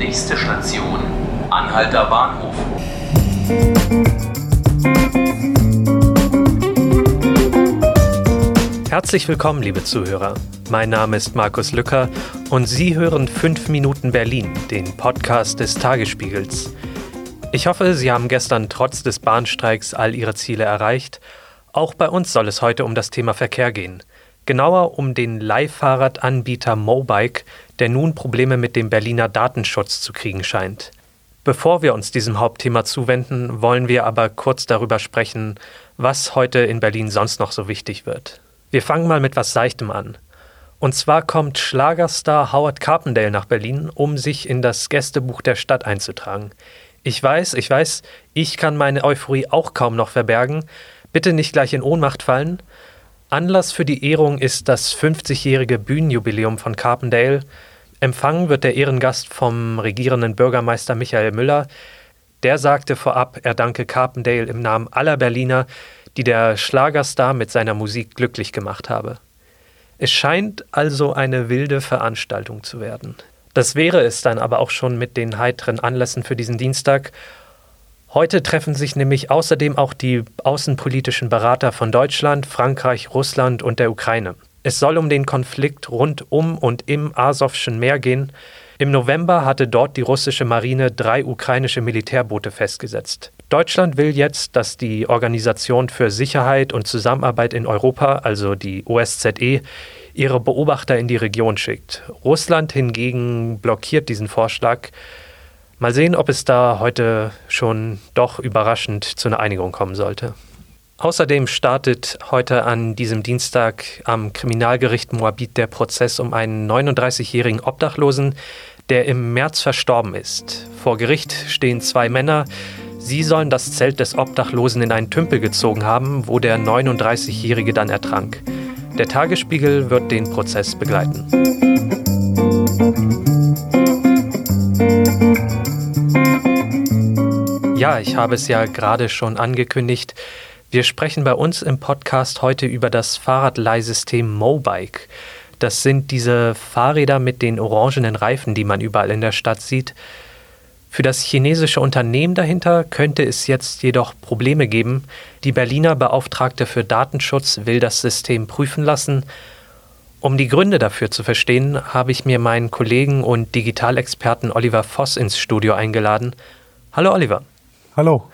Nächste Station, Anhalter Bahnhof. Herzlich willkommen, liebe Zuhörer. Mein Name ist Markus Lücker und Sie hören 5 Minuten Berlin, den Podcast des Tagesspiegels. Ich hoffe, Sie haben gestern trotz des Bahnstreiks all Ihre Ziele erreicht. Auch bei uns soll es heute um das Thema Verkehr gehen. Genauer um den Leihfahrradanbieter Mobike, der nun Probleme mit dem Berliner Datenschutz zu kriegen scheint. Bevor wir uns diesem Hauptthema zuwenden, wollen wir aber kurz darüber sprechen, was heute in Berlin sonst noch so wichtig wird. Wir fangen mal mit was Seichtem an. Und zwar kommt Schlagerstar Howard Carpendale nach Berlin, um sich in das Gästebuch der Stadt einzutragen. Ich weiß, ich weiß, ich kann meine Euphorie auch kaum noch verbergen. Bitte nicht gleich in Ohnmacht fallen. Anlass für die Ehrung ist das 50-jährige Bühnenjubiläum von Carpendale. Empfangen wird der Ehrengast vom regierenden Bürgermeister Michael Müller. Der sagte vorab, er danke Carpendale im Namen aller Berliner, die der Schlagerstar mit seiner Musik glücklich gemacht habe. Es scheint also eine wilde Veranstaltung zu werden. Das wäre es dann aber auch schon mit den heiteren Anlässen für diesen Dienstag. Heute treffen sich nämlich außerdem auch die außenpolitischen Berater von Deutschland, Frankreich, Russland und der Ukraine. Es soll um den Konflikt rund um und im Asowschen Meer gehen. Im November hatte dort die russische Marine drei ukrainische Militärboote festgesetzt. Deutschland will jetzt, dass die Organisation für Sicherheit und Zusammenarbeit in Europa, also die OSZE, ihre Beobachter in die Region schickt. Russland hingegen blockiert diesen Vorschlag. Mal sehen, ob es da heute schon doch überraschend zu einer Einigung kommen sollte. Außerdem startet heute an diesem Dienstag am Kriminalgericht Moabit der Prozess um einen 39-jährigen Obdachlosen, der im März verstorben ist. Vor Gericht stehen zwei Männer. Sie sollen das Zelt des Obdachlosen in einen Tümpel gezogen haben, wo der 39-jährige dann ertrank. Der Tagesspiegel wird den Prozess begleiten. Ja, ich habe es ja gerade schon angekündigt. Wir sprechen bei uns im Podcast heute über das Fahrradleihsystem Mobike. Das sind diese Fahrräder mit den orangenen Reifen, die man überall in der Stadt sieht. Für das chinesische Unternehmen dahinter könnte es jetzt jedoch Probleme geben. Die Berliner Beauftragte für Datenschutz will das System prüfen lassen. Um die Gründe dafür zu verstehen, habe ich mir meinen Kollegen und Digitalexperten Oliver Voss ins Studio eingeladen. Hallo Oliver. Hallo.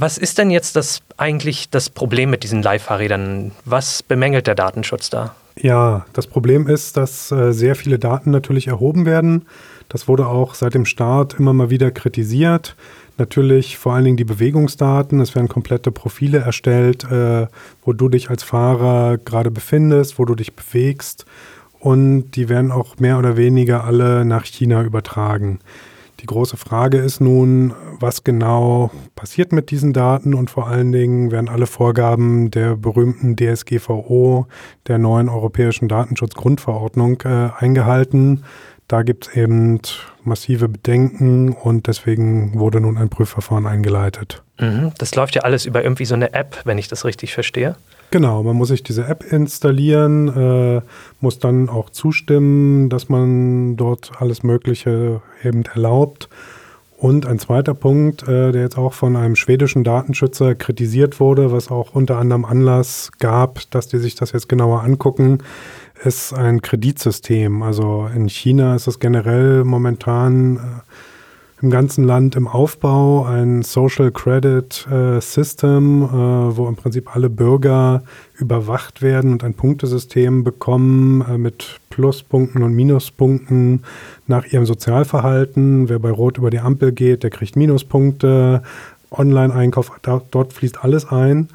Was ist denn jetzt das eigentlich das Problem mit diesen Leihfahrrädern? Was bemängelt der Datenschutz da? Ja, das Problem ist, dass äh, sehr viele Daten natürlich erhoben werden. Das wurde auch seit dem Start immer mal wieder kritisiert. Natürlich vor allen Dingen die Bewegungsdaten. Es werden komplette Profile erstellt, äh, wo du dich als Fahrer gerade befindest, wo du dich bewegst. Und die werden auch mehr oder weniger alle nach China übertragen. Die große Frage ist nun, was genau passiert mit diesen Daten und vor allen Dingen werden alle Vorgaben der berühmten DSGVO, der neuen Europäischen Datenschutzgrundverordnung, äh, eingehalten. Da gibt es eben massive Bedenken und deswegen wurde nun ein Prüfverfahren eingeleitet. Mhm. Das läuft ja alles über irgendwie so eine App, wenn ich das richtig verstehe. Genau, man muss sich diese App installieren, äh, muss dann auch zustimmen, dass man dort alles Mögliche eben erlaubt. Und ein zweiter Punkt, äh, der jetzt auch von einem schwedischen Datenschützer kritisiert wurde, was auch unter anderem Anlass gab, dass die sich das jetzt genauer angucken, ist ein Kreditsystem. Also in China ist das generell momentan äh, im ganzen Land im Aufbau ein Social Credit äh, System, äh, wo im Prinzip alle Bürger überwacht werden und ein Punktesystem bekommen äh, mit Pluspunkten und Minuspunkten nach ihrem Sozialverhalten. Wer bei Rot über die Ampel geht, der kriegt Minuspunkte. Online-Einkauf, dort fließt alles ein.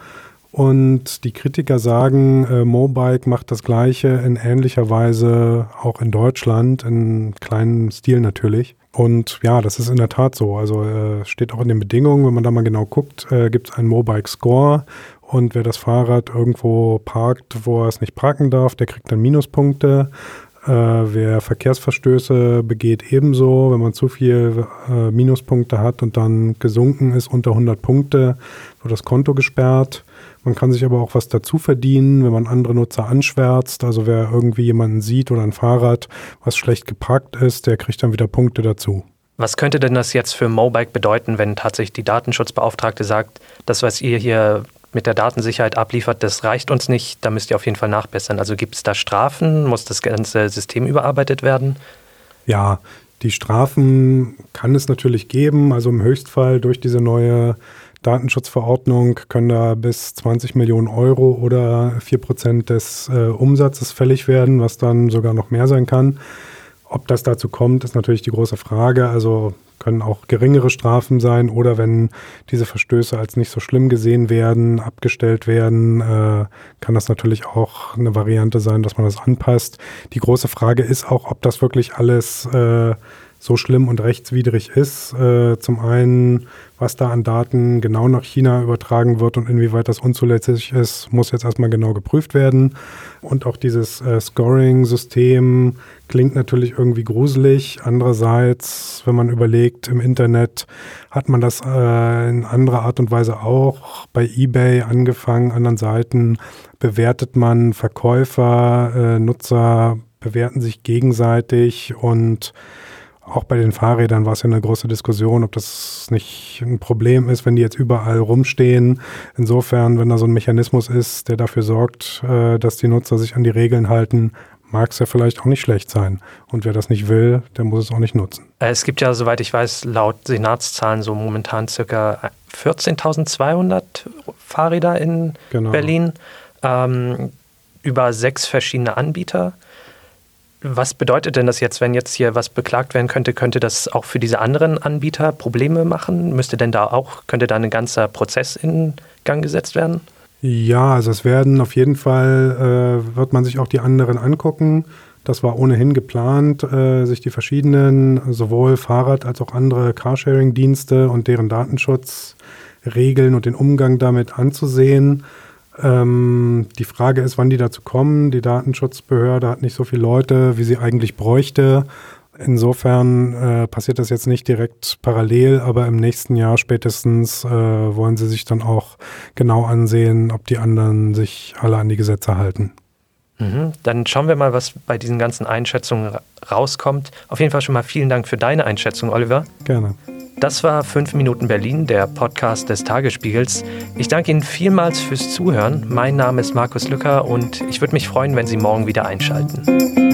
Und die Kritiker sagen, äh, Mobike macht das Gleiche in ähnlicher Weise auch in Deutschland, in kleinem Stil natürlich. Und ja, das ist in der Tat so. Also äh, steht auch in den Bedingungen, wenn man da mal genau guckt, äh, gibt es einen Mobike Score und wer das Fahrrad irgendwo parkt, wo er es nicht parken darf, der kriegt dann Minuspunkte. Äh, wer Verkehrsverstöße begeht, ebenso. Wenn man zu viel äh, Minuspunkte hat und dann gesunken ist unter 100 Punkte, wird das Konto gesperrt. Man kann sich aber auch was dazu verdienen, wenn man andere Nutzer anschwärzt. Also wer irgendwie jemanden sieht oder ein Fahrrad, was schlecht geparkt ist, der kriegt dann wieder Punkte dazu. Was könnte denn das jetzt für Mobike bedeuten, wenn tatsächlich die Datenschutzbeauftragte sagt, das, was ihr hier mit der Datensicherheit abliefert, das reicht uns nicht, da müsst ihr auf jeden Fall nachbessern. Also gibt es da Strafen? Muss das ganze System überarbeitet werden? Ja, die Strafen kann es natürlich geben. Also im Höchstfall durch diese neue Datenschutzverordnung können da bis 20 Millionen Euro oder 4 Prozent des äh, Umsatzes fällig werden, was dann sogar noch mehr sein kann. Ob das dazu kommt, ist natürlich die große Frage. Also können auch geringere Strafen sein oder wenn diese Verstöße als nicht so schlimm gesehen werden, abgestellt werden, äh, kann das natürlich auch eine Variante sein, dass man das anpasst. Die große Frage ist auch, ob das wirklich alles äh, so schlimm und rechtswidrig ist. Äh, zum einen, was da an Daten genau nach China übertragen wird und inwieweit das unzulässig ist, muss jetzt erstmal genau geprüft werden. Und auch dieses äh, Scoring-System klingt natürlich irgendwie gruselig. Andererseits, wenn man überlegt, im Internet hat man das äh, in anderer Art und Weise auch. Bei eBay angefangen, anderen Seiten bewertet man Verkäufer, äh, Nutzer bewerten sich gegenseitig und auch bei den Fahrrädern war es ja eine große Diskussion, ob das nicht ein Problem ist, wenn die jetzt überall rumstehen. Insofern, wenn da so ein Mechanismus ist, der dafür sorgt, äh, dass die Nutzer sich an die Regeln halten, mag es ja vielleicht auch nicht schlecht sein. Und wer das nicht will, der muss es auch nicht nutzen. Äh, es gibt ja, soweit ich weiß, laut Senatszahlen so momentan circa 14.200 Fahrräder in genau. Berlin ähm, über sechs verschiedene Anbieter. Was bedeutet denn das jetzt, wenn jetzt hier was beklagt werden könnte? Könnte das auch für diese anderen Anbieter Probleme machen? Müsste denn da auch, könnte da ein ganzer Prozess in Gang gesetzt werden? Ja, also es werden auf jeden Fall, äh, wird man sich auch die anderen angucken. Das war ohnehin geplant, äh, sich die verschiedenen, sowohl Fahrrad- als auch andere Carsharing-Dienste und deren Datenschutzregeln und den Umgang damit anzusehen. Ähm, die Frage ist, wann die dazu kommen. Die Datenschutzbehörde hat nicht so viele Leute, wie sie eigentlich bräuchte. Insofern äh, passiert das jetzt nicht direkt parallel, aber im nächsten Jahr spätestens äh, wollen sie sich dann auch genau ansehen, ob die anderen sich alle an die Gesetze halten. Mhm. Dann schauen wir mal, was bei diesen ganzen Einschätzungen rauskommt. Auf jeden Fall schon mal vielen Dank für deine Einschätzung, Oliver. Gerne. Das war 5 Minuten Berlin, der Podcast des Tagesspiegels. Ich danke Ihnen vielmals fürs Zuhören. Mein Name ist Markus Lücker und ich würde mich freuen, wenn Sie morgen wieder einschalten.